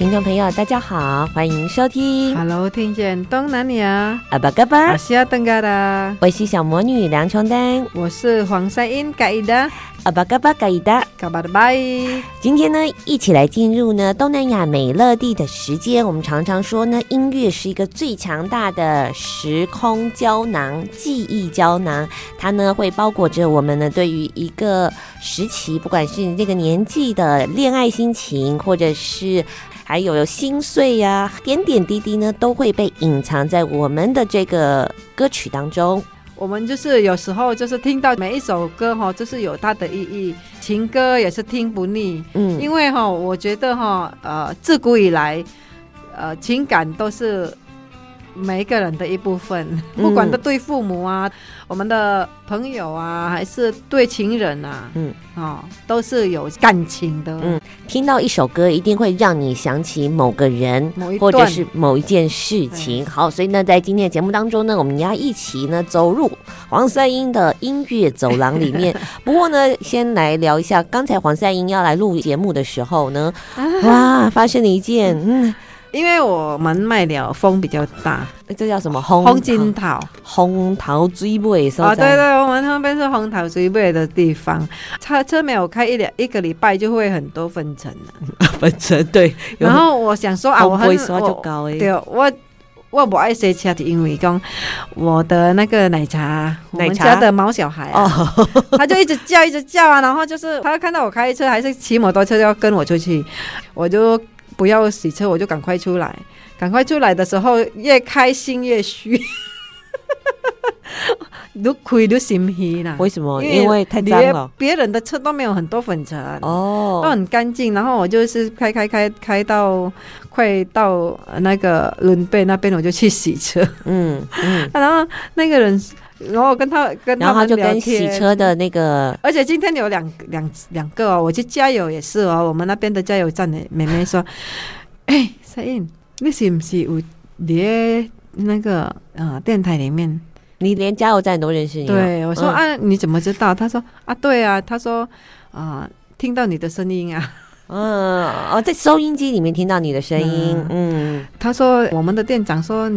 听众朋友，大家好，欢迎收听。Hello，听见东南亚。阿巴嘎巴，阿西亚登嘎达。我是小魔女梁琼丹，我是黄赛英嘎伊达。阿巴嘎巴嘎伊达，嘎巴的拜。今天呢，一起来进入呢东南亚美乐地的时间。我们常常说呢，音乐是一个最强大的时空胶囊、记忆胶囊，它呢会包裹着我们呢对于一个时期，不管是这个年纪的恋爱心情，或者是。还有有心碎呀、啊，点点滴滴呢，都会被隐藏在我们的这个歌曲当中。我们就是有时候就是听到每一首歌哈，就是有它的意义。情歌也是听不腻，嗯，因为哈，我觉得哈，呃，自古以来，呃，情感都是。每一个人的一部分，不管是对父母啊、嗯、我们的朋友啊，还是对情人啊，嗯，哦，都是有感情的。嗯，听到一首歌，一定会让你想起某个人，某一或者是某一件事情。好，所以呢，在今天的节目当中呢，我们要一起呢走入黄赛英的音乐走廊里面。不过呢，先来聊一下，刚才黄赛英要来录节目的时候呢，哇，发生了一件嗯。因为我们卖了风比较大，这叫什么？红金桃，红桃追尾是啊，对对，我们那边是红桃追尾的地方。车车没有开一两一个礼拜，就会很多粉尘了。粉尘对。然后我想说啊，我很我高对，我我不爱塞车，因为讲我的那个奶茶，我们家的毛小孩啊，他就一直叫一直叫啊，然后就是他看到我开车还是骑摩托车，就要跟我出去，我就。不要洗车，我就赶快出来。赶快出来的时候，越开心越虚，都亏都心虚啦。为什么？因为太脏了。别人的车都没有很多粉尘哦，都很干净。然后我就是开开开开到快到那个伦贝那边，我就去洗车。嗯嗯。然后那个人，然后跟他跟他们就跟洗车的那个，而且今天有两两两个哦，我去加油也是哦。我们那边的加油站的妹妹说：“ 哎，赛英，你是不是有连那个啊电台里面？你连加油站都认识你？”对，我说：“啊，你怎么知道？”他说：“啊，对啊。”他说：“啊，听到你的声音啊。”嗯哦，在收音机里面听到你的声音。嗯，嗯，他说我们的店长说，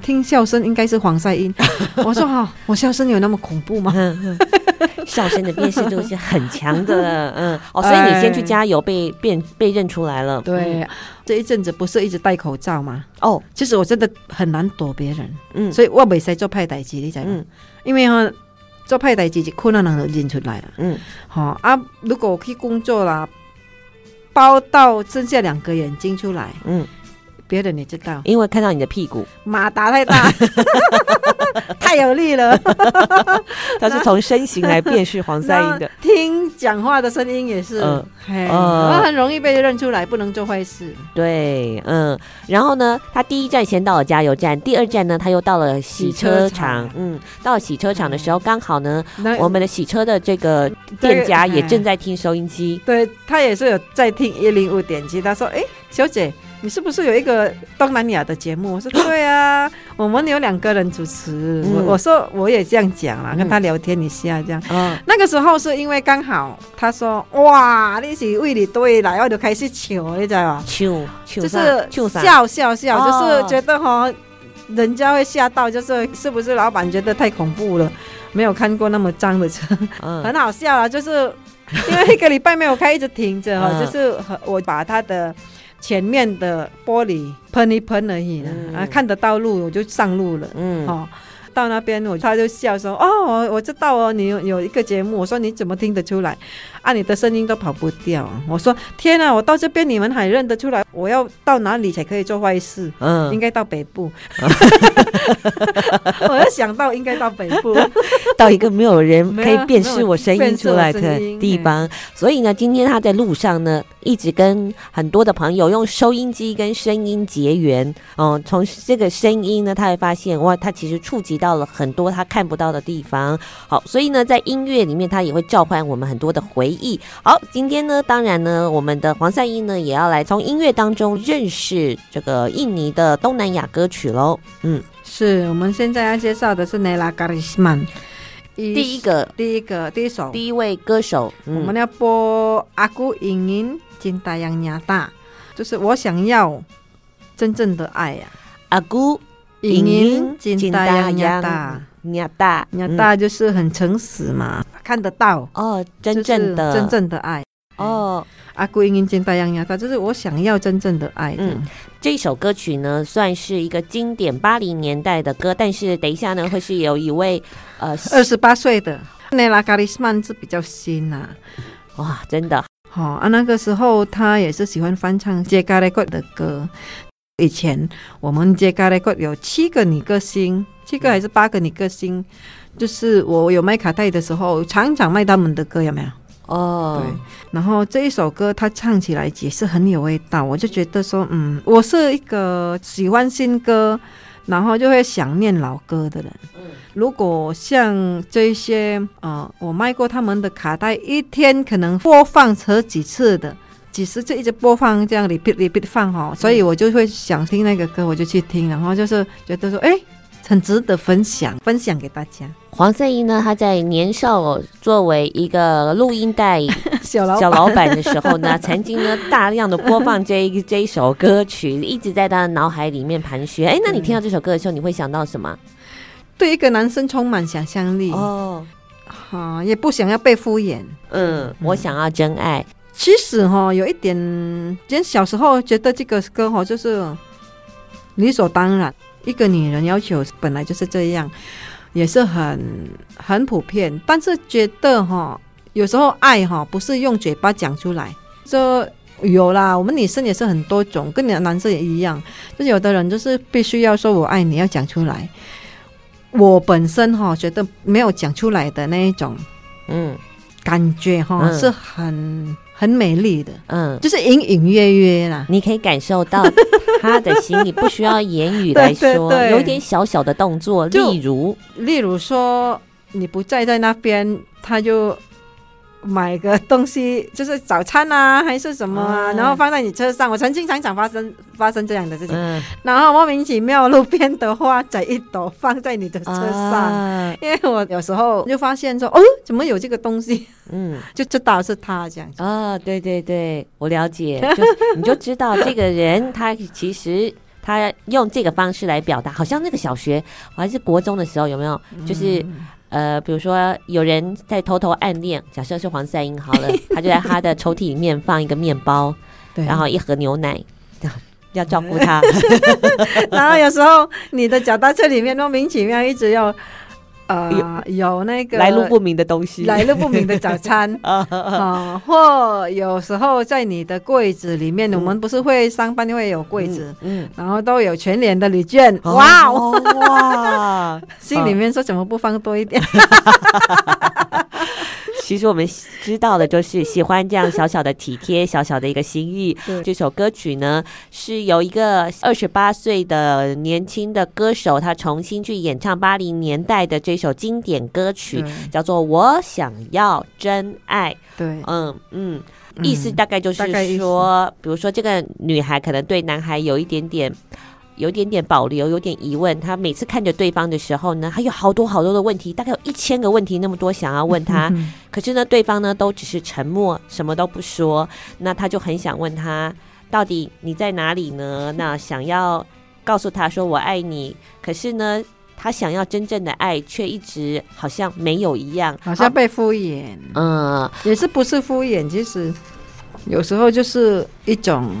听笑声应该是黄赛音。我说好，我笑声有那么恐怖吗？笑声的辨识度是很强的。嗯哦，所以你先去加油 被，被辨被认出来了。对，嗯、这一阵子不是一直戴口罩吗？哦，其实我真的很难躲别人。嗯，所以我没使做派代机，你知？嗯、因为哈做派代志就困难能认出来了。嗯，好啊，如果我去工作啦。包到剩下两个眼睛出来，嗯，别人你知道，因为看到你的屁股，马达太大，太有力了。他是从身形来辨识黄三英的，听讲话的声音也是，嗯，我很容易被认出来，不能做坏事。对，嗯，然后呢，他第一站先到了加油站，第二站呢，他又到了洗车场，嗯，到了洗车场的时候，刚好呢，我们的洗车的这个店家也正在听收音机，对，他也是有在听。一零五点七，他说：“哎，小姐，你是不是有一个东南亚的节目？”我说：“对啊，我们有两个人主持。嗯”我我说我也这样讲了，跟他聊天一下这样。嗯，那个时候是因为刚好他说：“哇，你是为你对来，我就开始求，你知道吗？笑，就是笑笑笑，就是觉得哈，人家会吓到，就是是不是老板觉得太恐怖了，没有看过那么脏的车，嗯，很好笑啊，就是。因为一个礼拜没有开，一直停着哈，就是我把他的前面的玻璃喷一喷而已了，嗯、啊，看得到路我就上路了，嗯，哦。到那边，我他就笑说：“哦，我我知道哦，你有有一个节目。”我说：“你怎么听得出来？啊，你的声音都跑不掉。”我说：“天哪，我到这边你们还认得出来？我要到哪里才可以做坏事？嗯，应该到北部。我要想到应该到北部，到一个没有人可以辨识我声音出来的地方。所以呢，今天他在路上呢，一直跟很多的朋友用收音机跟声音结缘。哦，从这个声音呢，他会发现哇，他其实触及到。到了很多他看不到的地方，好，所以呢，在音乐里面，他也会召唤我们很多的回忆。好，今天呢，当然呢，我们的黄赛英呢，也要来从音乐当中认识这个印尼的东南亚歌曲喽。嗯，是我们现在要介绍的是 Nela Karisman，第一个，第一个，第一首，第一位歌手，嗯、我们要播 Aku Ingin Cinta Yang Nyata，就是我想要真正的爱呀、啊，Aku。ingin cinta yang nyata，nyata 就是很诚实嘛，看得到哦，真正的真正的爱哦。Aku ingin cinta yang nyata，就是我想要真正的爱。嗯，这首歌曲呢，算是一个经典八零年代的歌，但是等一下呢，会是有一位呃二十八岁的 Nela Karisman 是比较新呐、啊，哇，真的好啊，那个时候他也是喜欢翻唱 Jega Record 的歌。以前我们接咖喱歌有七个女歌星，七个还是八个女歌星，就是我有卖卡带的时候，常常卖他们的歌，有没有？哦，对。然后这一首歌他唱起来也是很有味道，我就觉得说，嗯，我是一个喜欢新歌，然后就会想念老歌的人。嗯，如果像这一些，呃，我卖过他们的卡带，一天可能播放十几次的。几十次一直播放这样，repeat repeat 放哈，所以我就会想听那个歌，我就去听，然后就是觉得说，哎，很值得分享，分享给大家。黄圣依呢，他在年少作为一个录音带 小老小老板的时候呢，曾经呢大量的播放这一这一首歌曲，一直在他的脑海里面盘旋。哎，那你听到这首歌的时候，你会想到什么？对一个男生充满想象力哦，好、啊，也不想要被敷衍。嗯，嗯我想要真爱。其实哈，有一点，以前小时候觉得这个歌哈就是理所当然，一个女人要求本来就是这样，也是很很普遍。但是觉得哈，有时候爱哈不是用嘴巴讲出来，说有啦，我们女生也是很多种，跟你的男生也一样，就是有的人就是必须要说我爱你，要讲出来。我本身哈觉得没有讲出来的那一种，嗯，感觉哈、嗯、是很。很美丽的，嗯，就是隐隐约约啦，你可以感受到他的心里，不需要言语来 说，对对对，有一点小小的动作，例如，例如说你不在在那边，他就。买个东西就是早餐啊，还是什么啊？嗯、然后放在你车上，我曾经常常发生发生这样的事情。嗯、然后莫名其妙，路边的花摘一朵放在你的车上，啊、因为我有时候就发现说，哦，怎么有这个东西？嗯，就知道是他这样子。啊，对对对，我了解，就你就知道这个人，他其实他用这个方式来表达，好像那个小学我还是国中的时候，有没有？就是。嗯呃，比如说有人在偷偷暗恋，假设是黄赛英好了，他就在他的抽屉里面放一个面包，然后一盒牛奶，要照顾他。然后有时候你的脚踏车里面莫名其妙一直要。呃，有那个来路不明的东西，来路不明的早餐。啊、呃，或有时候在你的柜子里面，嗯、我们不是会上班会有柜子，嗯，嗯。然后都有全脸的礼券，哦、哇哇，心里面说怎么不放多一点？其实我们知道的就是喜欢这样小小的体贴，小小的一个心意。对这首歌曲呢，是由一个二十八岁的年轻的歌手，他重新去演唱八零年代的这首经典歌曲，叫做《我想要真爱》。对，嗯嗯，意思大概就是说，比如说这个女孩可能对男孩有一点点。有点点保留，有点疑问。他每次看着对方的时候呢，还有好多好多的问题，大概有一千个问题那么多想要问他。可是呢，对方呢都只是沉默，什么都不说。那他就很想问他，到底你在哪里呢？那想要告诉他说我爱你。可是呢，他想要真正的爱，却一直好像没有一样，好像被敷衍。嗯，也是不是敷衍，其实有时候就是一种。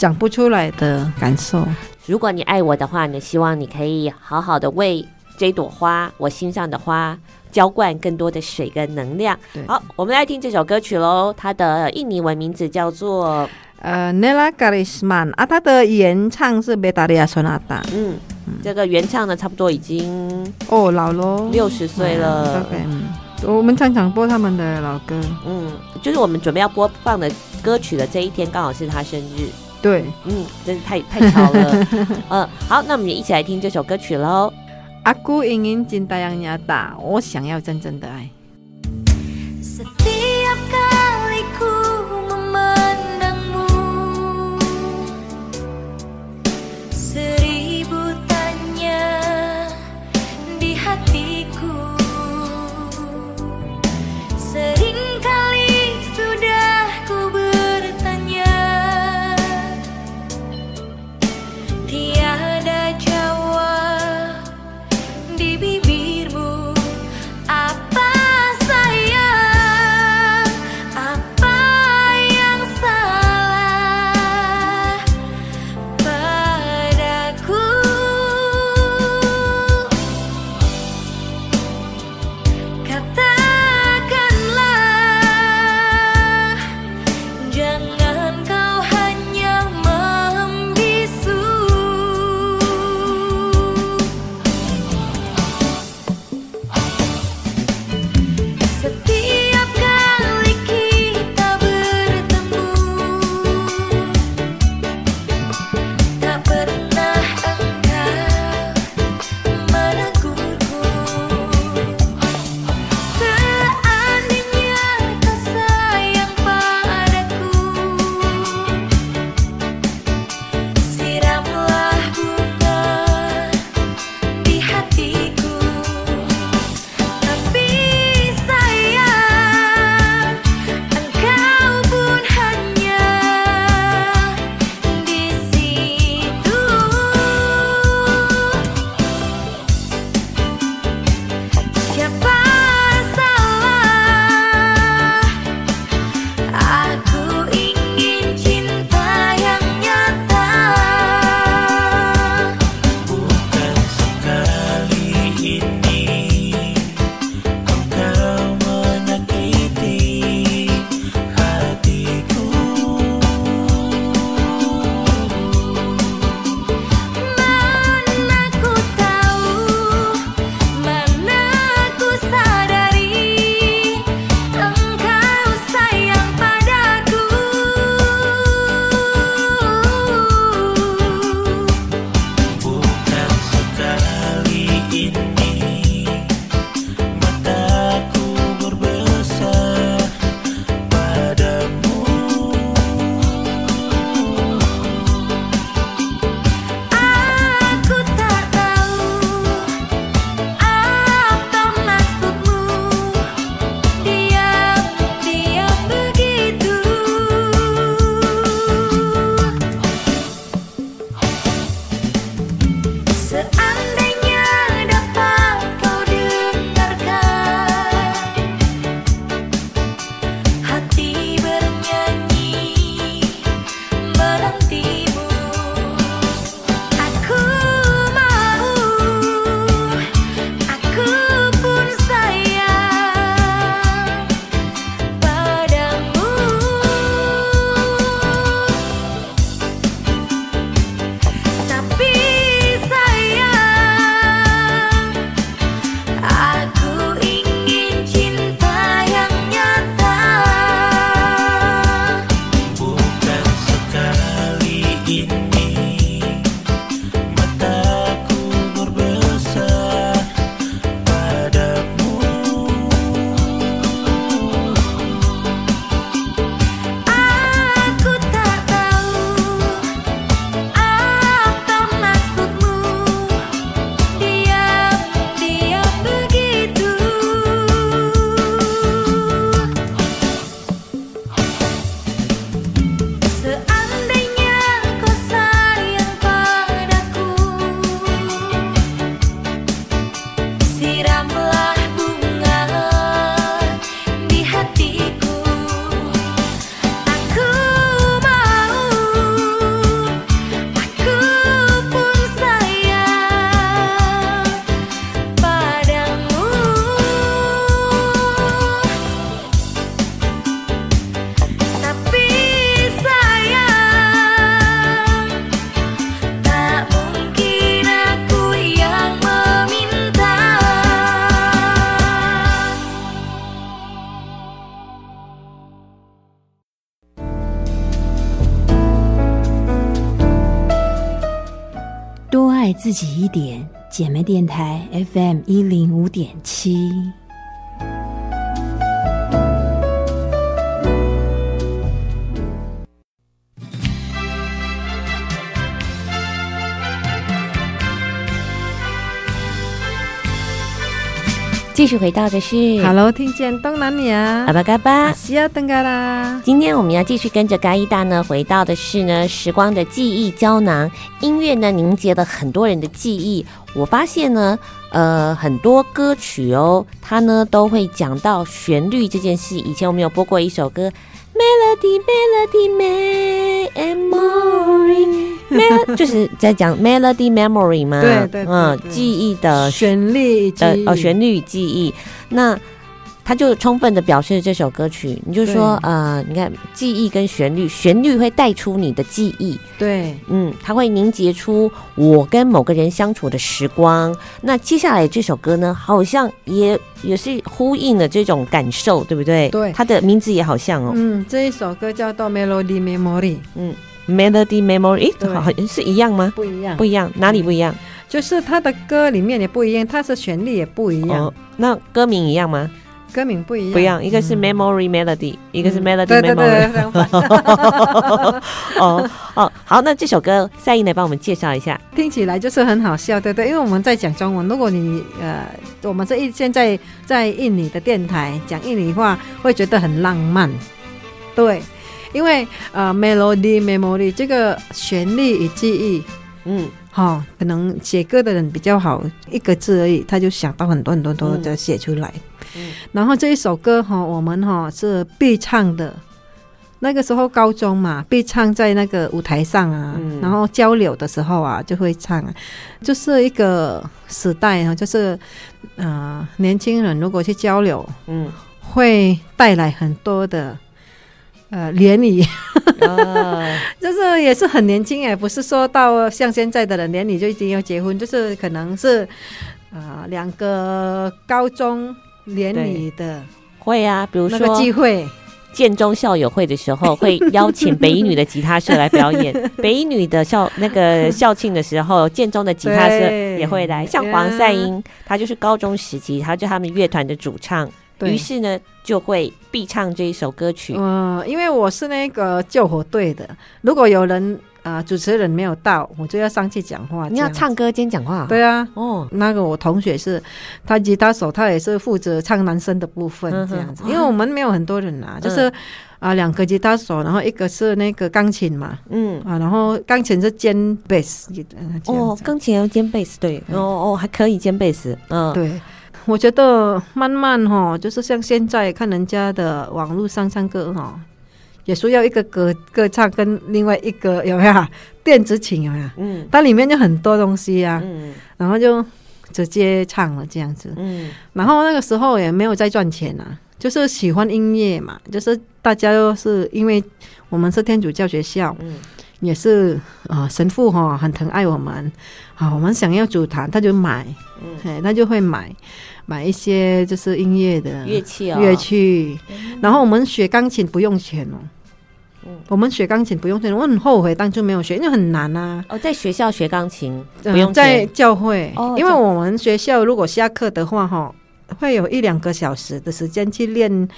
讲不出来的感受。如果你爱我的话呢，希望你可以好好的为这朵花，我心上的花，浇灌更多的水跟能量。好，我们来听这首歌曲喽。它的印尼文名字叫做呃，Nella Garisman，啊，它的原唱是 Betharia Sonata。嗯，这个原唱呢，差不多已经哦老喽，六十岁了。嗯，我们常常播他们的老歌。嗯，就是我们准备要播放的歌曲的这一天，刚好是他生日。对。嗯真是太太巧了。嗯 好那我们也一起来听这首歌曲喽。阿姑隐隐金大洋压大。我想要真正的爱。自己一点，姐妹电台 FM 一零五点七。继续回到的是，Hello，听见东南亚，阿巴嘎巴，西亚登嘎啦。今天我们要继续跟着嘎伊达呢，回到的是呢时光的记忆胶囊。音乐呢凝结了很多人的记忆。我发现呢，呃，很多歌曲哦，它呢都会讲到旋律这件事。以前我们有播过一首歌。Melody, melody, memory, melody，就是在讲 melody memory 嘛，对对，嗯，记忆的旋律呃哦，旋律记忆那。他就充分的表示这首歌曲，你就说呃，你看记忆跟旋律，旋律会带出你的记忆，对，嗯，它会凝结出我跟某个人相处的时光。那接下来这首歌呢，好像也也是呼应了这种感受，对不对？对，它的名字也好像哦，嗯，这一首歌叫做 Melody Memory，嗯，Melody Memory，诶，好像是一样吗？不一样，不一样，哪里不一样？就是它的歌里面也不一样，它的旋律也不一样。哦，那歌名一样吗？歌名不一样，不一样，一个是 memory melody，、嗯、一个是 melody memory。哦哦，好，那这首歌赛英来帮我们介绍一下。听起来就是很好笑，对对，因为我们在讲中文，如果你呃，我们这一现在在印尼的电台讲印尼话，会觉得很浪漫。对，因为呃，melody memory 这个旋律与记忆，嗯，好、哦，可能写歌的人比较好，一个字而已，他就想到很多很多很多的写出来。嗯嗯、然后这一首歌哈，我们哈是必唱的。那个时候高中嘛，必唱在那个舞台上啊，嗯、然后交流的时候啊就会唱。就是一个时代啊，就是呃年轻人如果去交流，嗯，会带来很多的呃联谊，哦、就是也是很年轻哎，不是说到像现在的人联谊就一定要结婚，就是可能是呃两个高中。连你的会啊，比如说机会，建中校友会的时候，会邀请北一女的吉他社来表演。北一女的校那个校庆的时候，建中的吉他社也会来。像黄赛英，他就是高中时期，他就他们乐团的主唱，于是呢就会必唱这一首歌曲。嗯，因为我是那个救火队的，如果有人。啊、呃，主持人没有到，我就要上去讲话。你要唱歌兼讲话？对啊，哦，那个我同学是，他吉他手，他也是负责唱男生的部分这样子。嗯、因为我们没有很多人啊，嗯、就是啊，两、呃、个吉他手，然后一个是那个钢琴嘛，嗯啊，然后钢琴是兼贝斯。哦，钢琴要兼贝斯，对，哦哦，还可以兼贝斯，嗯，对。我觉得慢慢哈，就是像现在看人家的网络上唱歌哈。也需要一个歌歌唱跟另外一个有没有电子琴有没有？嗯，它里面就很多东西呀、啊，嗯，然后就直接唱了这样子，嗯，然后那个时候也没有在赚钱啊，就是喜欢音乐嘛，就是大家都是因为我们是天主教学校，嗯，也是啊、呃、神父哈很疼爱我们，啊我们想要主坛他就买，嗯，他就会买。买一些就是音乐的乐器哦，乐器。然后我们学钢琴不用钱哦。嗯，我们学钢琴不用钱，我很后悔当初没有学，因为很难啊。哦，在学校学钢琴不用钱，在教会。哦，因为我们学校如果下课的话，哈，会有一两个小时的时间去练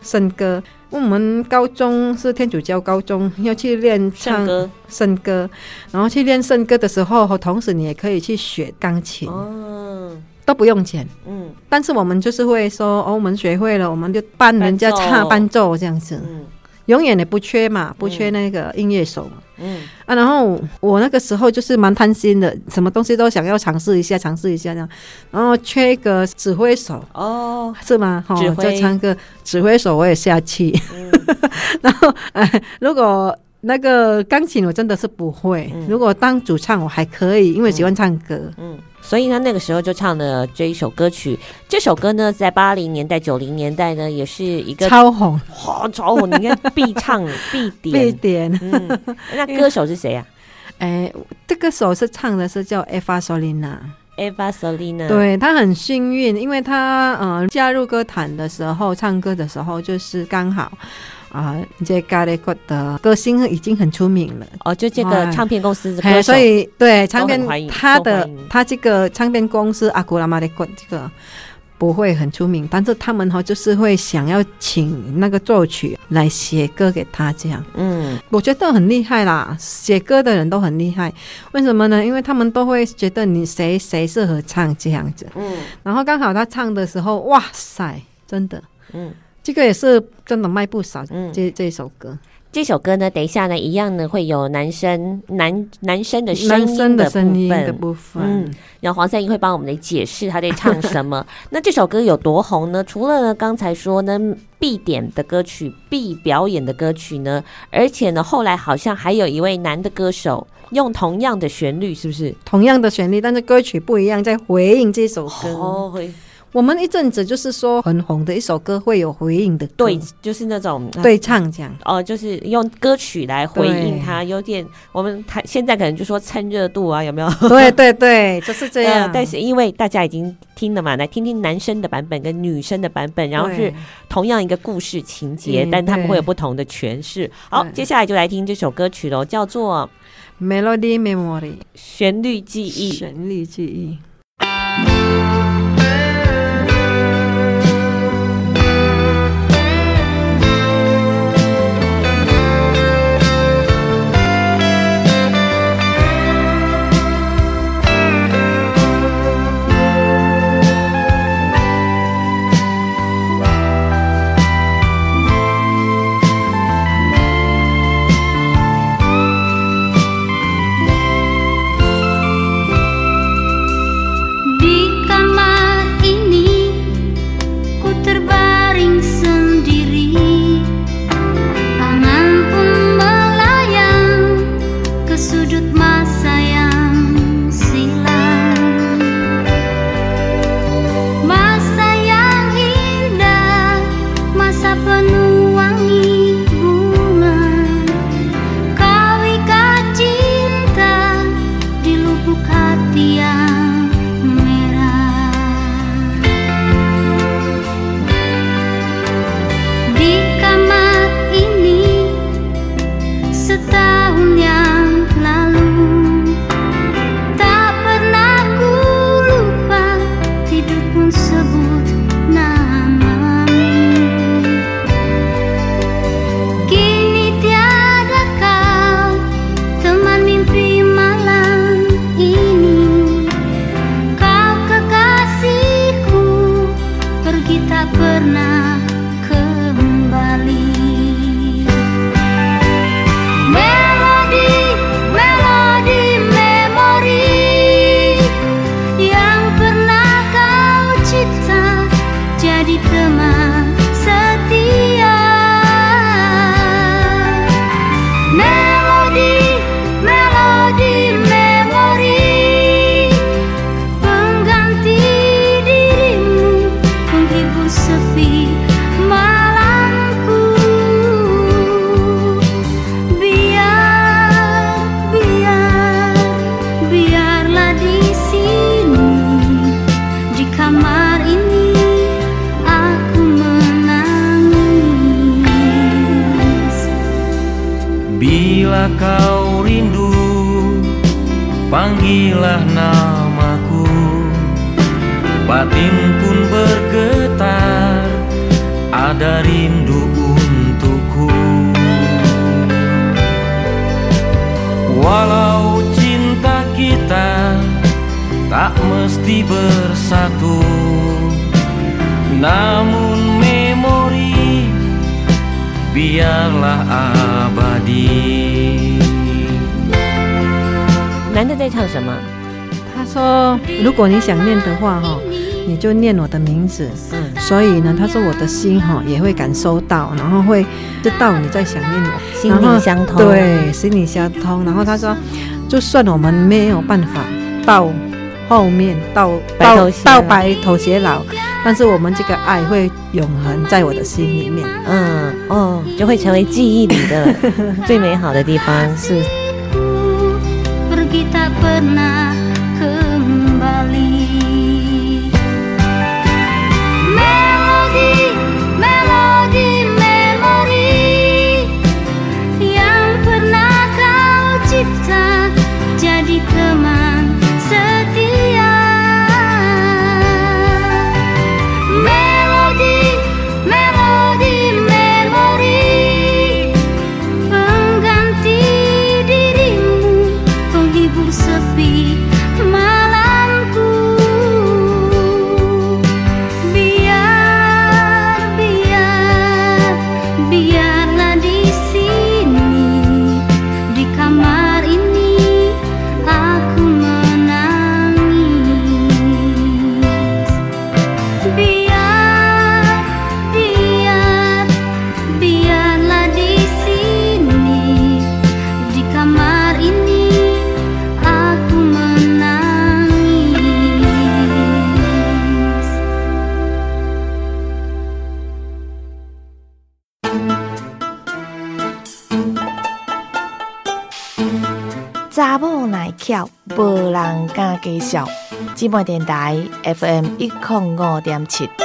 圣歌。我们高中是天主教高中，要去练唱圣歌，然后去练圣歌的时候，和同时你也可以去学钢琴。哦。都不用钱，嗯，但是我们就是会说，哦，我们学会了，我们就帮人家唱伴奏这样子，嗯，永远也不缺嘛，不缺那个音乐手嘛，嗯。啊，然后我那个时候就是蛮贪心的，什么东西都想要尝试一下，尝试一下这样，然后缺一个指挥手，哦，是吗？指挥。就唱个指挥手我也下去，嗯、然后哎，如果那个钢琴我真的是不会，嗯、如果当主唱我还可以，因为喜欢唱歌，嗯。嗯所以呢，那个时候就唱了这一首歌曲。这首歌呢，在八零年代、九零年代呢，也是一个超红，哇，超红！你看必唱、必点、必点。嗯，那歌手是谁呀？哎，这个手是唱的是叫 Eva Solina，Eva Solina。对，他很幸运，因为他呃加入歌坛的时候，唱歌的时候就是刚好。啊，这咖喱歌的歌星已经很出名了。哦，就这个唱片公司的歌手，所以对唱片他的他，他这个唱片公司阿古拉玛的歌这个。不会很出名，但是他们哈就是会想要请那个作曲来写歌给他这样。嗯，我觉得很厉害啦，写歌的人都很厉害。为什么呢？因为他们都会觉得你谁谁适合唱这样子。嗯，然后刚好他唱的时候，哇塞，真的，嗯，这个也是真的卖不少。嗯，这这首歌。这首歌呢，等一下呢，一样呢会有男生男男生的声男生的声音的部分，嗯，然后黄赛英会帮我们来解释他在唱什么。那这首歌有多红呢？除了呢刚才说呢必点的歌曲、必表演的歌曲呢，而且呢后来好像还有一位男的歌手用同样的旋律，是不是？同样的旋律，但是歌曲不一样，在回应这首歌。哦我们一阵子就是说很红的一首歌会有回应的，对，就是那种对唱这样哦，就是用歌曲来回应它，有点我们台现在可能就说蹭热度啊，有没有？对对对，就是这样。呃，但是因为大家已经听了嘛，来听听男生的版本跟女生的版本，然后是同样一个故事情节，但他们会有不同的诠释。好，接下来就来听这首歌曲喽，叫做《Melody Memory》，旋律记忆，旋律记忆。如果你想念的话，哈，你就念我的名字。嗯，所以呢，他说我的心哈也会感受到，然后会知道你在想念我，心灵相通。对，心灵相通。然后他说，就算我们没有办法到后面到到到白头偕老，但是我们这个爱会永恒在我的心里面。嗯哦，就会成为记忆里的 最美好的地方。是。姊妹电台 FM 一零五点七。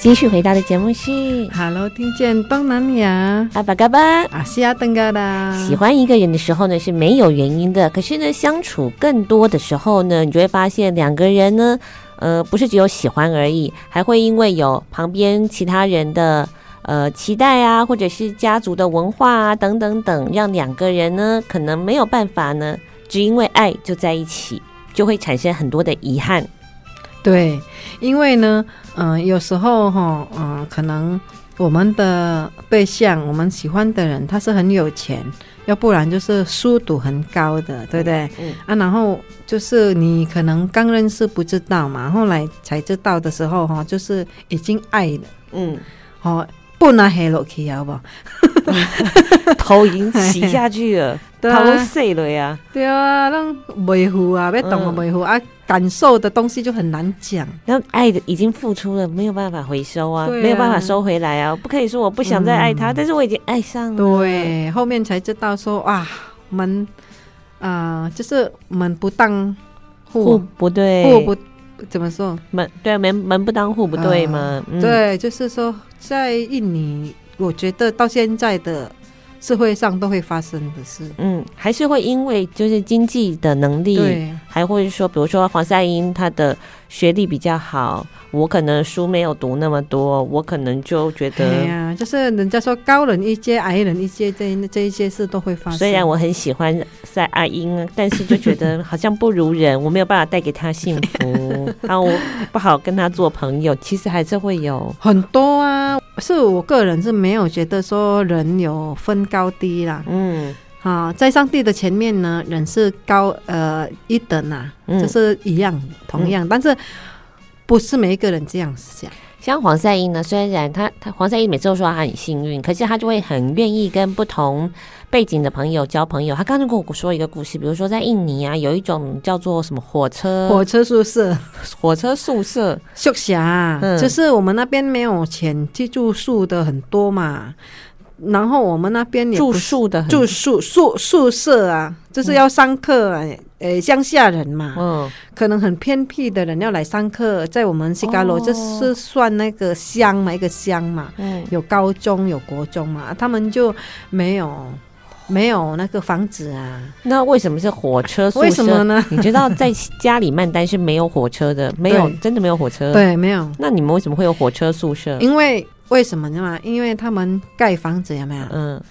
继续回到的节目是，Hello，听见东南亚阿巴嘎巴阿西亚登嘎啦。喜欢一个人的时候呢，是没有原因的。可是呢，相处更多的时候呢，你就会发现两个人呢，呃，不是只有喜欢而已，还会因为有旁边其他人的呃期待啊，或者是家族的文化啊等等等，让两个人呢，可能没有办法呢，只因为爱就在一起，就会产生很多的遗憾。对，因为呢，嗯、呃，有时候哈，嗯、呃，可能我们的对象，我们喜欢的人，他是很有钱，要不然就是书读很高的，对不对？嗯。啊，然后就是你可能刚认识不知道嘛，后来才知道的时候哈，就是已经爱了，嗯，好，不拿黑落去好不好？头已经洗下去了，头碎了呀。对啊，那维护啊，要懂了维护啊。感受的东西就很难讲，然后爱的已经付出了，没有办法回收啊，啊没有办法收回来啊，不可以说我不想再爱他，嗯、但是我已经爱上了。对，后面才知道说啊，门啊、呃，就是门不当户不对，户不怎么说门对门门不当户不对嘛？对，就是说在印尼，我觉得到现在的。社会上都会发生的事，嗯，还是会因为就是经济的能力，对，还会说，比如说黄赛英她的学历比较好，我可能书没有读那么多，我可能就觉得，对呀，就是人家说高人一阶，矮人一阶，这这一些事都会发生。虽然我很喜欢赛阿英，但是就觉得好像不如人，我没有办法带给他幸福，然 后我不好跟他做朋友，其实还是会有很多啊。是我个人是没有觉得说人有分高低啦，嗯，好，在上帝的前面呢，人是高呃一等呐、啊，就、嗯、是一样同样、嗯，但是不是每一个人这样想。像黄赛英呢，虽然他他黄赛英每次都说他很幸运，可是他就会很愿意跟不同背景的朋友交朋友。他刚刚跟我说一个故事，比如说在印尼啊，有一种叫做什么火车火车宿舍，火车宿舍宿舍，嗯，就是我们那边没有钱去住宿的很多嘛。然后我们那边也住宿的住宿宿宿舍啊，就是要上课啊，呃，乡下人嘛，嗯，可能很偏僻的人要来上课，在我们西嘎罗就是算那个乡嘛，一个乡嘛，嗯，有高中有国中嘛，他们就没有没有那个房子啊。那为什么是火车宿舍？为什么呢？你知道在家里曼丹是没有火车的，没有 真的没有火车，对，没有。那你们为什么会有火车宿舍？因为。为什么呢嘛？因为他们盖房子有没有？嗯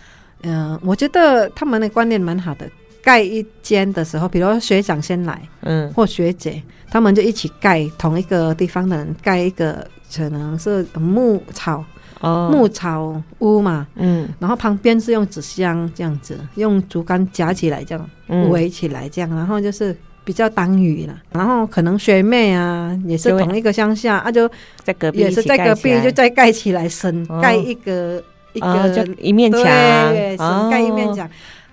嗯、呃，我觉得他们的观念蛮好的。盖一间的时候，比如学长先来，嗯，或学姐，他们就一起盖同一个地方的人盖一个，可能是木草哦，木草屋嘛，嗯，然后旁边是用纸箱这样子，用竹竿夹起来这样围起来这样，然后就是。比较挡雨了，然后可能学妹啊也是同一个乡下啊，就在隔壁，也是在隔壁，就再盖起来省盖一个一个一面墙，对，省盖一面墙，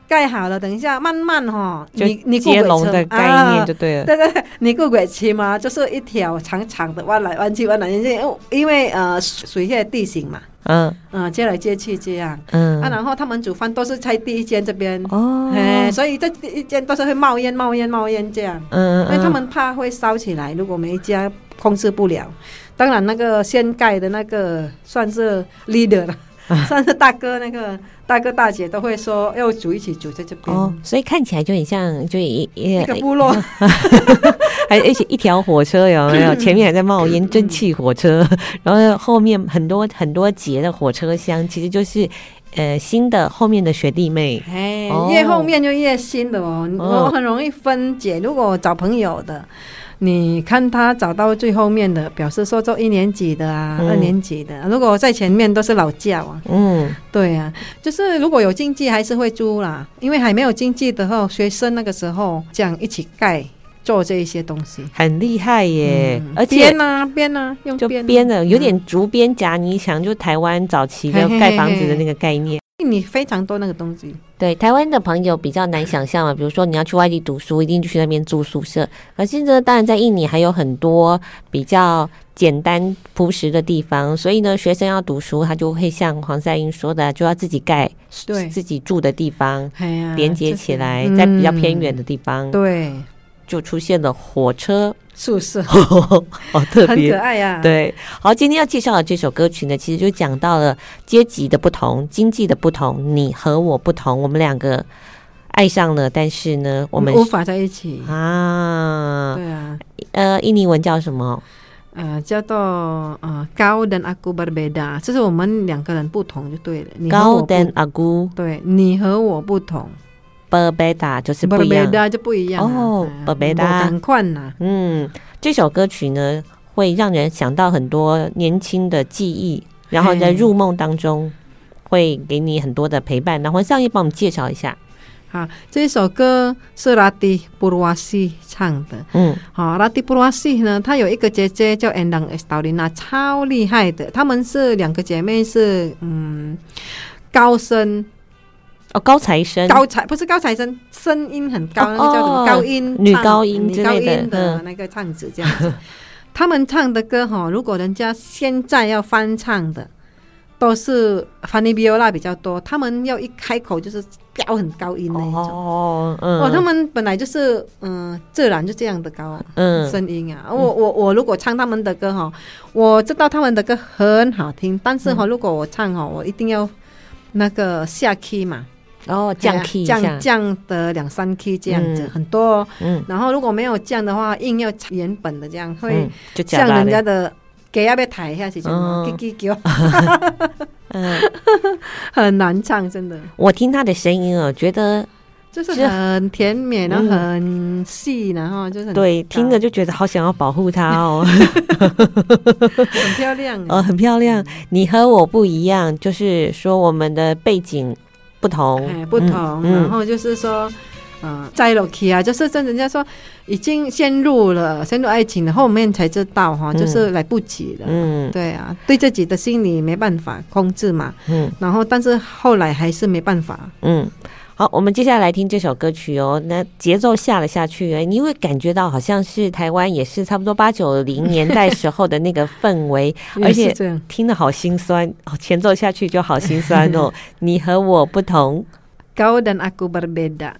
盖好了，等一下慢慢哈，你你接龙的概念就对了，对 对，你过轨车嘛，就是一条长长的弯来弯去弯来弯去，因为呃水下地形嘛。嗯嗯，接来接去这样，嗯啊，然后他们煮饭都是在第一间这边哦，哎，所以这第一间都是会冒烟冒烟冒烟这样，嗯，因为他们怕会烧起来，如果没加控制不了，当然那个先盖的那个算是 leader 了。算是大哥，那个大哥大姐都会说要煮一起煮在这边，哦，所以看起来就很像，就一一个部落，还 一起一条火车有没有？前面还在冒烟，蒸汽火车，然后后面很多很多节的火车厢，其实就是呃新的后面的学弟妹，哎，越后面就越新的哦，我很容易分解。如果我找朋友的。你看他找到最后面的，表示说做一年级的啊，嗯、二年级的。如果在前面都是老教啊，嗯，对啊，就是如果有经济还是会租啦，因为还没有经济的话，学生那个时候这样一起盖做这一些东西，很厉害耶。嗯、而且编啊编啊，用编就编的有点竹编夹泥墙，就台湾早期的盖房子的那个概念。印尼非常多那个东西。对，台湾的朋友比较难想象嘛，比如说你要去外地读书，一定就去那边住宿舍。可是呢，当然在印尼还有很多比较简单朴实的地方，所以呢，学生要读书，他就会像黄赛英说的，就要自己盖对自己住的地方，哎、连接起来，在比较偏远的地方，嗯、对，就出现了火车宿舍，好特别，很可爱呀、啊。对，好，今天要介绍的这首歌曲呢，其实就讲到了阶级的不同、经济的不同，你和我不同，我们两个爱上了，但是呢，我们无法在一起啊。对啊，呃，印尼文叫什么？呃，叫做呃，Kau dan aku berbeda，就是我们两个人不同就对了。Kau dan aku，对，你和我不同。Berbeda 就是不一样，Berbeda 就不一样哦。Berbeda 很宽呐。嗯，这首歌曲呢，会让人想到很多年轻的记忆，然后在入梦当中会给你很多的陪伴。那黄赛音帮我们介绍一下。好，这首歌是拉蒂布鲁瓦西唱的。嗯，好，拉蒂布鲁瓦西呢，她有一个姐姐叫 Endang Estalina，超厉害的。她们是两个姐妹是，是嗯高声。哦，高材生，高材不是高材生，声音很高，那个叫什么高音女高音女高音的那个唱子这样子。他们唱的歌哈，如果人家现在要翻唱的，都是 Fanny Viola 比较多。他们要一开口就是飙很高音那种。哦，嗯，哦，他们本来就是嗯，自然就这样的高嗯声音啊。我我我如果唱他们的歌哈，我知道他们的歌很好听，但是哈，如果我唱哈，我一定要那个下 key 嘛。哦，降 key 降降的两三 key 这样子、嗯、很多，嗯，然后如果没有降的话，硬要原本的这样会像人家的给要不要抬一下去，什么叽叽叫，嗯，很难唱，真的。我听他的声音哦，觉得就是很甜美，然后很细，然后就是对，听着就觉得好想要保护他哦，很漂亮，哦，很漂亮。你和我不一样，就是说我们的背景。不同，哎，不同，嗯、然后就是说，嗯，在一起啊，就是在人家说已经陷入了陷入爱情了，后面才知道哈，就是来不及了，嗯，对啊，对自己的心理没办法控制嘛，嗯，然后但是后来还是没办法，嗯。好，我们接下来听这首歌曲哦。那节奏下了下去，你会感觉到好像是台湾也是差不多八九零年代时候的那个氛围，而且听得好心酸哦。前奏下去就好心酸哦。你和我不同。Kau dan aku berbeda。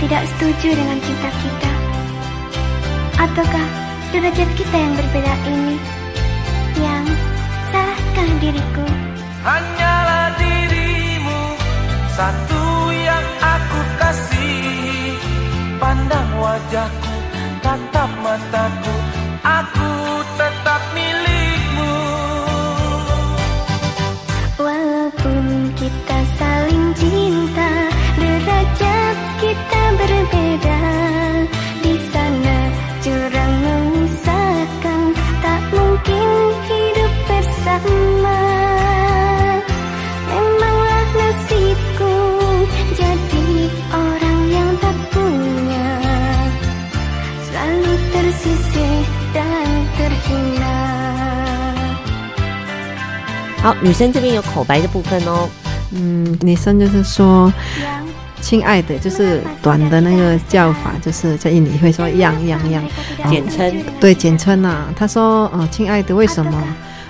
Tidak setuju dengan cinta kita? Ataukah derajat kita yang berbeda ini yang salahkah diriku? Hanyalah dirimu satu yang aku kasih Pandang wajahku, tatap mataku Aku tetap milikmu Walaupun kita saling cinta Derajat kita berbeda Di sana jurang memisahkan Tak mungkin hidup bersama Memanglah nasibku Jadi orang yang tak punya Selalu tersisih dan terhina 好，女生这边有口白的部分哦。嗯，女生就是说“ 亲爱的”，就是短的那个叫法，就是在印尼会说“样样样”，简称。对，简称啊。他说：“哦，亲爱的，为什么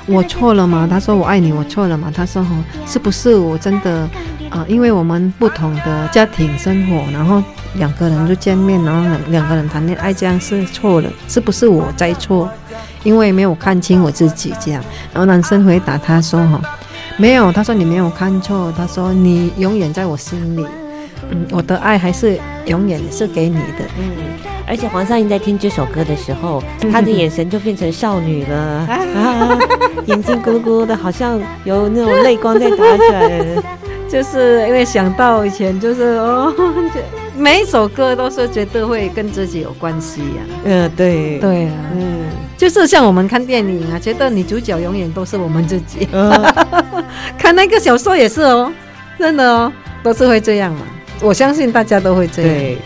我错了吗？”他说：“我爱你，我错了吗？”他说：“哦，是不是我真的啊？因为我们不同的家庭生活，然后两个人就见面，然后两两个人谈恋爱，这样是错了，是不是我在错？”因为没有看清我自己，这样，然后男生回答他说：“哈，没有。”他说：“你没有看错。”他说：“你永远在我心里，嗯，我的爱还是永远是给你的。”嗯，而且黄尚英在听这首歌的时候，她的眼神就变成少女了，啊，眼睛咕噜咕噜的，好像有那种泪光在打转，就是因为想到以前，就是哦。每一首歌都是绝对会跟自己有关系呀、啊。嗯、呃，对，对啊，嗯，就是像我们看电影啊，觉得女主角永远都是我们自己。呃、看那个小说也是哦，真的哦，都是会这样嘛。我相信大家都会这样。对。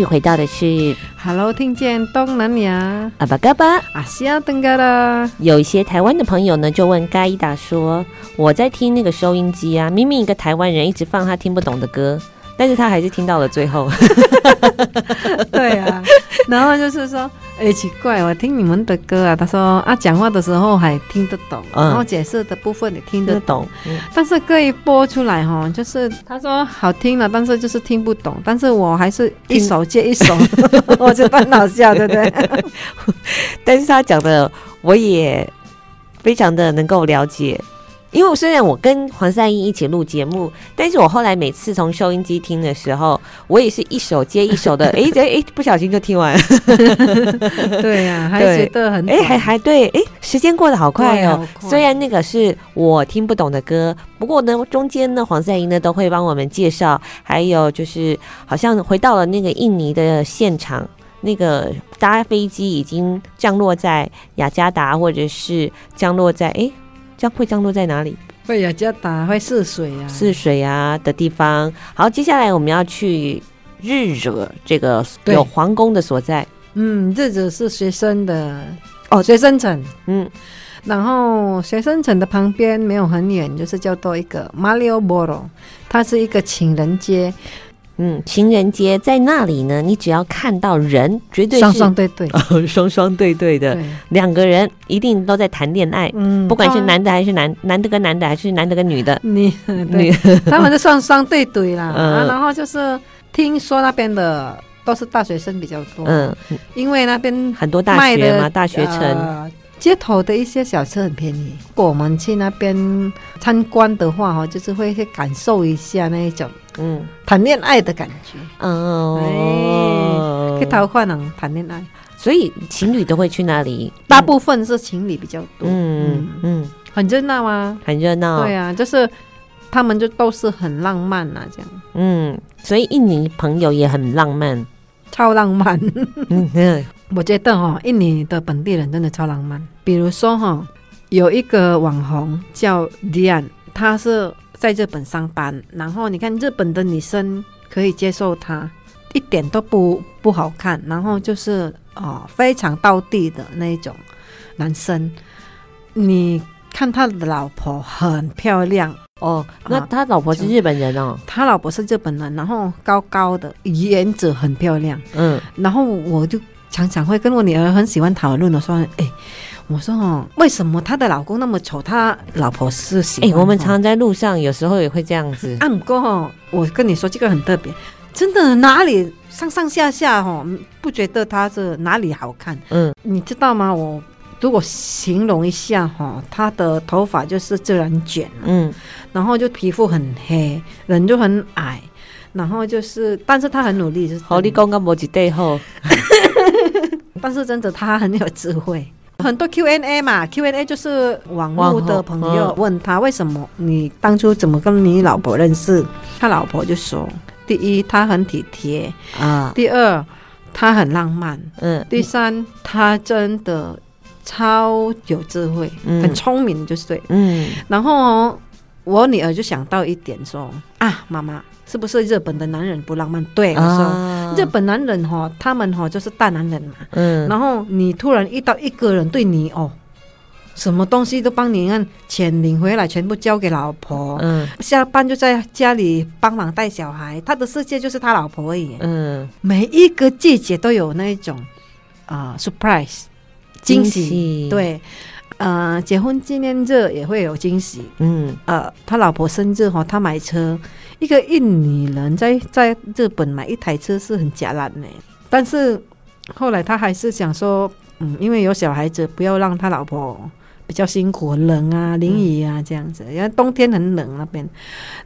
续回到的是，Hello，听见东南亚，阿巴嘎巴，阿西亚登嘎啦。有一些台湾的朋友呢，就问嘎伊达说：“我在听那个收音机啊，明明一个台湾人一直放他听不懂的歌。”但是他还是听到了最后，对啊，然后就是说，哎、欸，奇怪，我听你们的歌啊，他说啊，讲话的时候还听得懂，嗯、然后解释的部分也听得懂，嗯、但是歌一播出来哈，就是他说好听了，但是就是听不懂，但是我还是一首接一首，我觉得很好笑，对不对？但是他讲的我也非常的能够了解。因为虽然我跟黄赛英一起录节目，但是我后来每次从收音机听的时候，我也是一首接一首的，哎哎哎，不小心就听完了。对呀、啊，还觉得很哎，还还对，哎，时间过得好快哦。虽然那个是我听不懂的歌，不过呢，中间呢，黄赛英呢都会帮我们介绍，还有就是好像回到了那个印尼的现场，那个搭飞机已经降落在雅加达，或者是降落在哎。将会降落在哪里？会雅加打，会试水啊，试水啊的地方。好，接下来我们要去日惹这个有皇宫的所在。嗯，日惹是学生的哦，学生城。嗯，然后学生城的旁边没有很远，就是叫做一个马里奥波罗，它是一个情人街。嗯，情人节在那里呢，你只要看到人，绝对是双双对对，双双对对的对两个人，一定都在谈恋爱。嗯不管是男的还是男，男的跟男的，还是男的跟女的，你女 对，他们就双双对对啦。嗯啊然后就是听说那边的都是大学生比较多，嗯，因为那边很多大学嘛，大学城。呃街头的一些小吃很便宜。如果我们去那边参观的话，哈，就是会去感受一下那一种嗯谈恋爱的感觉。哦，去桃花能谈恋爱，所以情侣都会去那里，大部分是情侣比较多。嗯嗯，很热闹啊，很热闹。对啊，就是他们就都是很浪漫啊，这样。嗯，所以印尼朋友也很浪漫，超浪漫。嗯嗯我觉得哈，印尼的本地人真的超浪漫。比如说哈，有一个网红叫 Dian，他是在日本上班，然后你看日本的女生可以接受他，一点都不不好看，然后就是哦非常道地的那一种男生。你看他的老婆很漂亮哦，那他老婆是日本人哦，他老婆是日本人，然后高高的，颜值很漂亮，嗯，然后我就。常常会跟我女儿很喜欢讨论的说，哎，我说哦，为什么她的老公那么丑，她老婆是喜欢？哎，我们常在路上有时候也会这样子。啊，不过哈，我跟你说这个很特别，真的哪里上上下下哈，不觉得她是哪里好看？嗯，你知道吗？我如果形容一下哈，她的头发就是自然卷，嗯，然后就皮肤很黑，人就很矮，然后就是，但是她很努力，就是好，你讲个无一对后。但是真的，他很有智慧。很多 Q&A 嘛，Q&A 就是网络的朋友问他为什么你当初怎么跟你老婆认识？他老婆就说：第一，他很体贴啊；第二，他很浪漫；嗯；第三，他真的超有智慧，嗯、很聪明，就是对。嗯。然后我女儿就想到一点说：啊，妈妈。是不是日本的男人不浪漫？对，我说、啊、日本男人哈，他们哈就是大男人嘛。嗯，然后你突然遇到一个人对你哦，什么东西都帮你，按钱领回来全部交给老婆。嗯，下班就在家里帮忙带小孩，他的世界就是他老婆而已。嗯，每一个季节都有那一种啊、呃、surprise 惊喜，对。呃，结婚纪念日也会有惊喜。嗯，呃，他老婆生日哈，他买车，一个印尼人在在日本买一台车是很假烂的。但是后来他还是想说，嗯，因为有小孩子，不要让他老婆。比较辛苦，冷啊，淋雨啊，这样子，因为冬天很冷那边，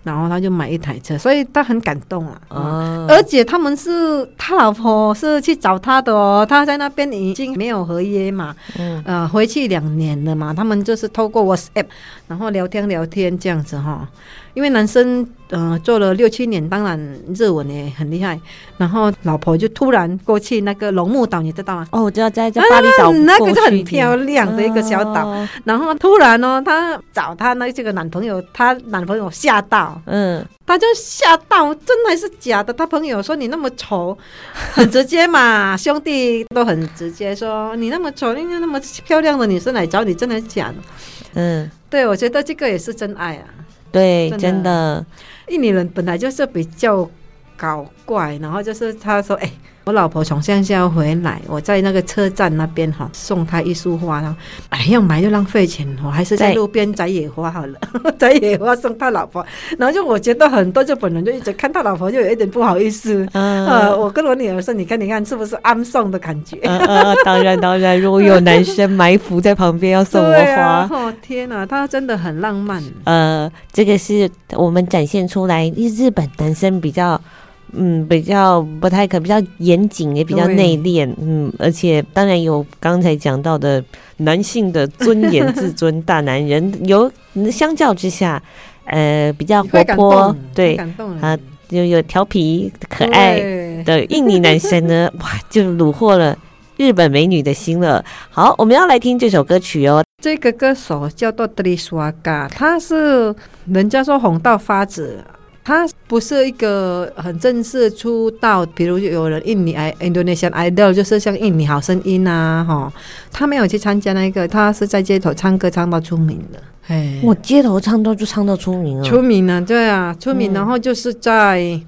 然后他就买一台车，所以他很感动啊。哦、而且他们是他老婆是去找他的哦，他在那边已经没有合约嘛，嗯，呃，回去两年了嘛，他们就是透过 WhatsApp，然后聊天聊天这样子哈。因为男生呃做了六七年，当然日文也很厉害。然后老婆就突然过去那个龙目岛，你知道吗？哦，我知道在在巴厘岛，那个是很漂亮的一个小岛。哦、然后突然呢、哦，她找她那这个男朋友，她男朋友吓到，嗯，他就吓到，真的还是假的？他朋友说你那么丑，很直接嘛，兄弟都很直接说你那么丑，人家那么漂亮的女生来找你，真的是假的？嗯，对，我觉得这个也是真爱啊。对，真的，印尼人本来就是比较搞怪，然后就是他说：“哎、欸，我老婆从乡下回来，我在那个车站那边哈送她一束花，然后哎，要买就浪费钱，我还是在路边摘野花好了，摘野花送他老婆。然后就我觉得很多日本人就一直看他老婆就有一点不好意思。嗯、呃，我跟我女儿说，你看你看是不是安送的感觉？嗯嗯、当然当然，如果有男生埋伏在旁边要送我花，啊、哦天哪，他真的很浪漫。呃，这个是我们展现出来，日本男生比较。嗯，比较不太可，比较严谨，也比较内敛。嗯，而且当然有刚才讲到的男性的尊严、自尊，大男人有相较之下，呃，比较活泼，对，啊，就有调皮可爱的印尼男生呢，哇，就虏获了日本美女的心了。好，我们要来听这首歌曲哦。这个歌手叫做 Triswaka，他是人家说红到发紫。他不是一个很正式出道，比如有人印尼 i Indonesian Idol，就是像印尼好声音啊，哈，他没有去参加那个，他是在街头唱歌唱到出名的。哎，我街头唱歌就唱到出名了，出名了，对啊，出名，然后就是在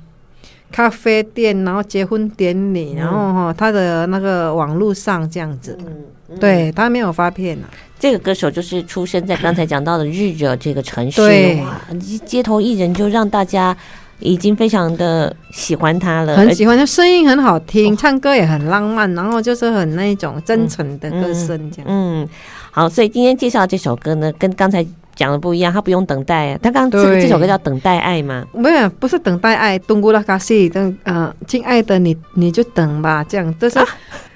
咖啡店，然后结婚典礼，然后哈他的那个网络上这样子，嗯、对他没有发片啊。这个歌手就是出生在刚才讲到的日惹这个城市，哇，街头艺人就让大家已经非常的喜欢他了，很喜欢他声音很好听，哦、唱歌也很浪漫，然后就是很那种真诚的歌声这样嗯。嗯，好，所以今天介绍这首歌呢，跟刚才。讲的不一样，他不用等待啊。他刚刚这个这首歌叫《等待爱》吗？没有，不是等待爱。东姑拉卡西，等呃，亲爱的你，你就等吧。这样就是，啊、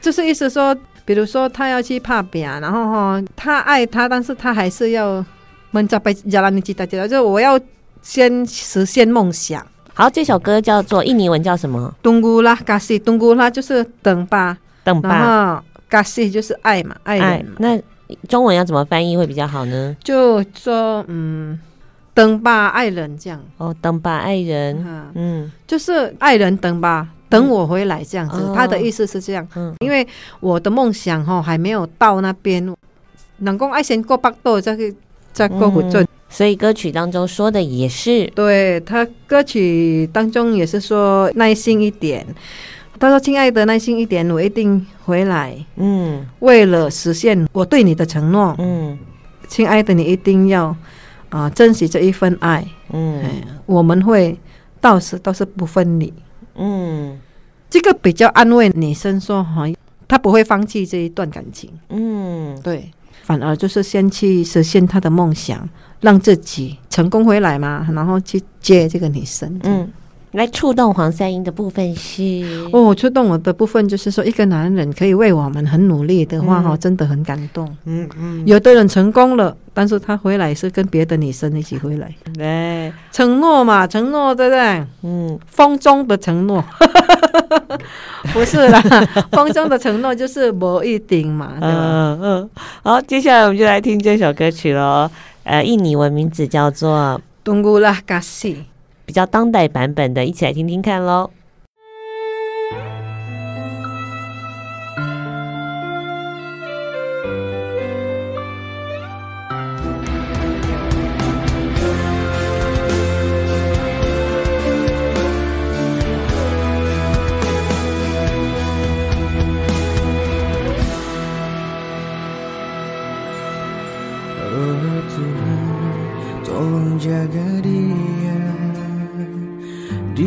就是意思说，比如说他要去拍拼，然后哈，他爱他，但是他还是要闷着被亚拉尼吉达吉达，就我要先实现梦想。好，这首歌叫做印尼文叫什么？东姑拉嘎西，东姑拉就是等吧，等吧。然后卡西就是爱嘛，爱人嘛。那中文要怎么翻译会比较好呢？就说嗯，等吧，爱人这样哦，等吧，爱人，嗯，嗯就是爱人等吧，等我回来这样子。嗯、他的意思是这样，嗯，因为我的梦想哈还没有到那边，能够爱先过巴多，再去再过古镇。所以歌曲当中说的也是，对他歌曲当中也是说耐心一点。他说：“亲爱的，耐心一点，我一定回来。嗯，为了实现我对你的承诺。嗯，亲爱的，你一定要啊、呃、珍惜这一份爱。嗯，我们会到死都是不分离。嗯，这个比较安慰女生说哈，她不会放弃这一段感情。嗯，对，反而就是先去实现她的梦想，让自己成功回来嘛，然后去接这个女生。嗯。”来触动黄三英的部分是哦，触动我的部分就是说，一个男人可以为我们很努力的话，哈、嗯，真的很感动。嗯嗯，有的人成功了，但是他回来是跟别的女生一起回来。对，承诺嘛，承诺对不对？嗯，风中的承诺，不是啦，风中的承诺就是某一顶嘛，对吧？嗯嗯。好，接下来我们就来听这首歌曲喽。呃，印尼文名字叫做《Tunggu lah Kasih》。比较当代版本的，一起来听听看喽。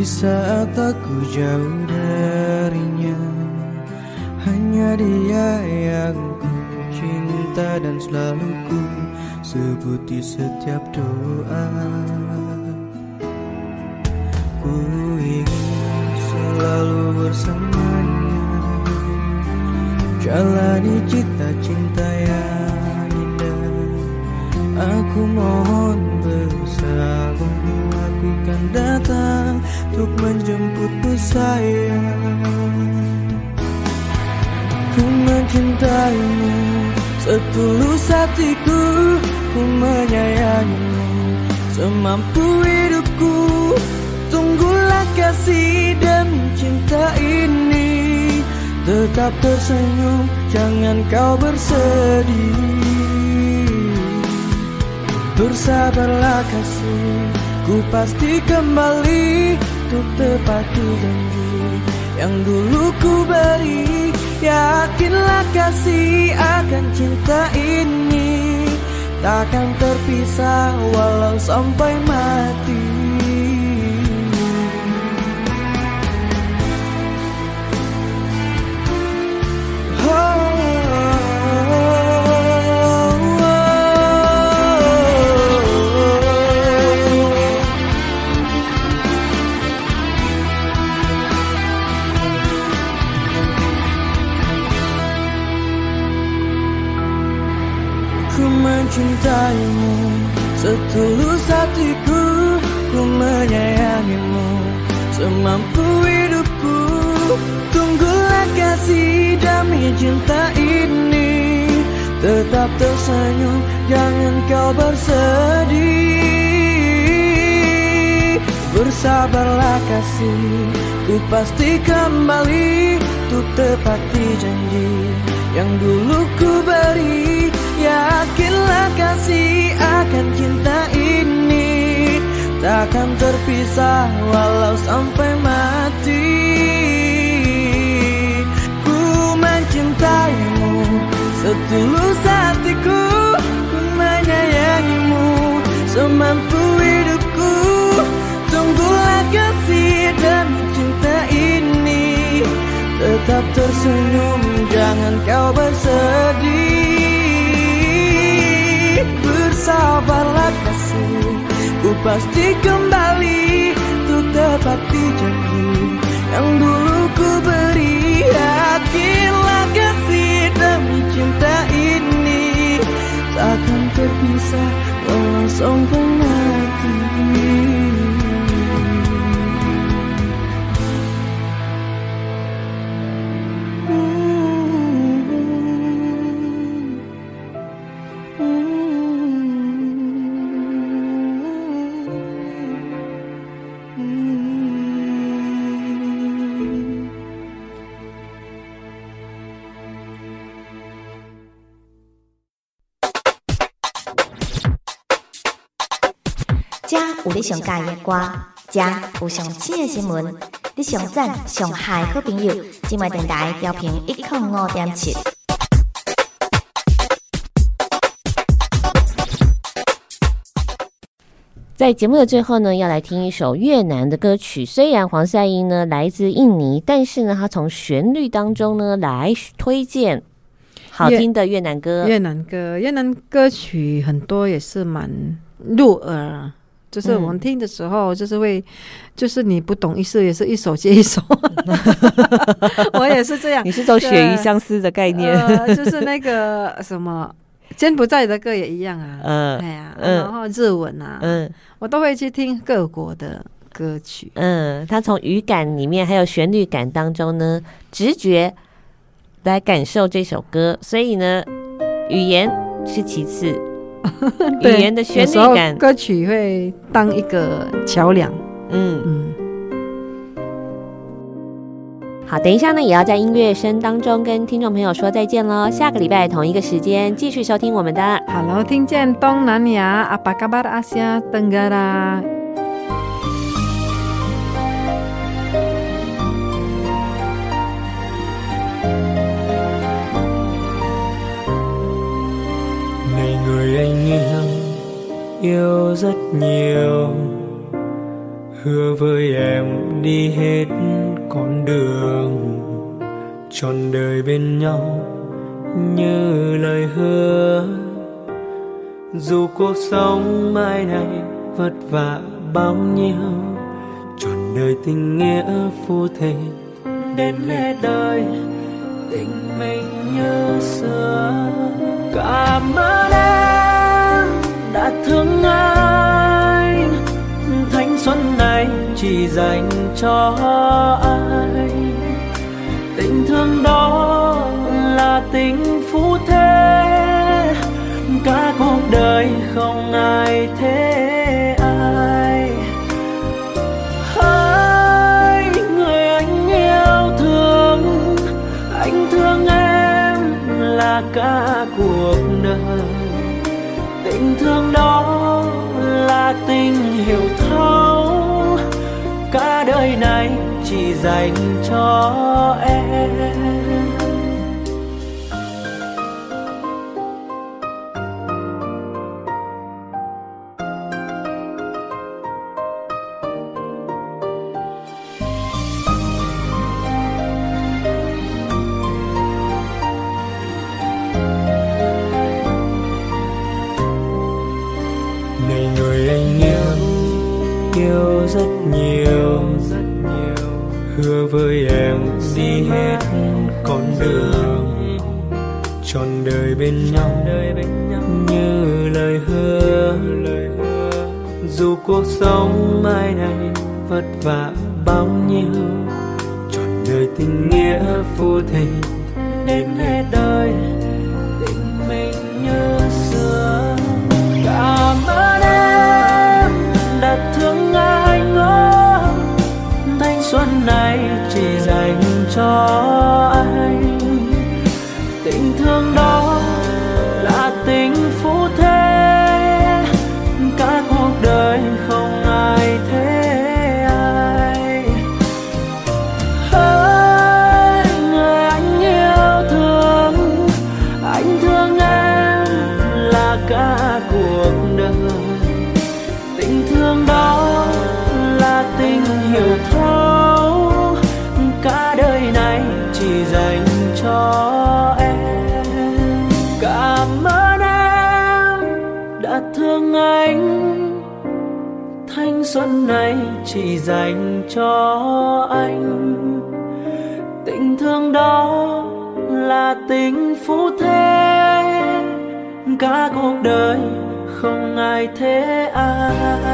Saat aku jauh darinya Hanya dia yang ku cinta dan selalu ku sebut di setiap doa. Ku ingin selalu bersamanya Jalani cita cinta yang indah. Aku mohon bersabar Aku kan datang untuk menjemputmu sayang Ku mencintaimu setulus hatiku Ku menyayangimu. Semampu hidupku Tunggulah kasih demi cinta ini. Tetap tersenyum, jangan kau bersedih. Bersabarlah kasih, ku pasti kembali untuk tepati janji yang dulu ku beri Yakinlah kasih akan cinta ini. Takkan terpisah walau sampai mati mencintaimu. Setulus hatiku Ku menyayangimu. Semampu hidupku Tunggulah kasih demi cinta ini. Tetap tersenyum Jangan kau bersedih. Bersabarlah kasih Ku pasti kembali. Untuk tepati janji Yang dulu ku beri Yakinlah kasih akan cinta ini Tak Takkan terpisah walau sampai mati. Ku mencintaimu setulus hatiku Ku menyayangimu semampu hidupku. Tunggulah kasih demi cinta ini Tetap tersenyum jangan kau bersedih Bersabarlah kasih Ku pasti kembali Untuk tepati janji Yang dulu ku beri Yakinlah kasih demi cinta ini. Takkan terpisah Walau sampai 上喜欢的歌，遮有上新的新闻，你上赞上嗨好朋友，今麦电台调频一点五点七。在节目的最后呢，要来听一首越南的歌曲。虽然黄赛英呢来自印尼，但是呢，他从旋律当中呢来推荐好听的越南歌。越南歌，越南歌曲很多也是蛮入耳。就是我们听的时候，就是会，嗯、就是你不懂意思，也是一首接一首。我也是这样。你是走血鱼相思的概念，呃，就是那个什么柬埔寨的歌也一样啊。嗯，哎呀，然后日文啊，嗯，我都会去听各国的歌曲。嗯，他从语感里面还有旋律感当中呢，直觉来感受这首歌，所以呢，语言是其次。语言的旋律感，歌曲会当一个桥梁。嗯嗯。好，等一下呢，也要在音乐声当中跟听众朋友说再见喽。下个礼拜同一个时间继续收听我们的。Hello，听见东南亚，Apa anh em yêu rất nhiều. Hứa với em đi hết con đường, trọn đời bên nhau như lời hứa. Dù cuộc sống mai này vất vả bao nhiêu, trọn đời tình nghĩa phu thề đến lê đời tình mình như xưa. Cảm ơn em đã thương anh. Thanh xuân này chỉ dành cho anh. Tình thương đó là tình phú thế cả cuộc đời không ai thế ai. Hỡi người anh yêu thương. Anh thương em là cả thương đó là tình hiểu thấu. Cả đời này chỉ dành cho em. Cuộc sống mai này vất vả bao nhiêu. Trọn đời tình nghĩa phu thề đến hết đời tình mình như xưa. Cảm ơn em đã thương anh ngỡ thanh xuân này chỉ dành cho chỉ dành cho anh. Tình thương đó là tình phú thế cả cuộc đời không ai thế ai.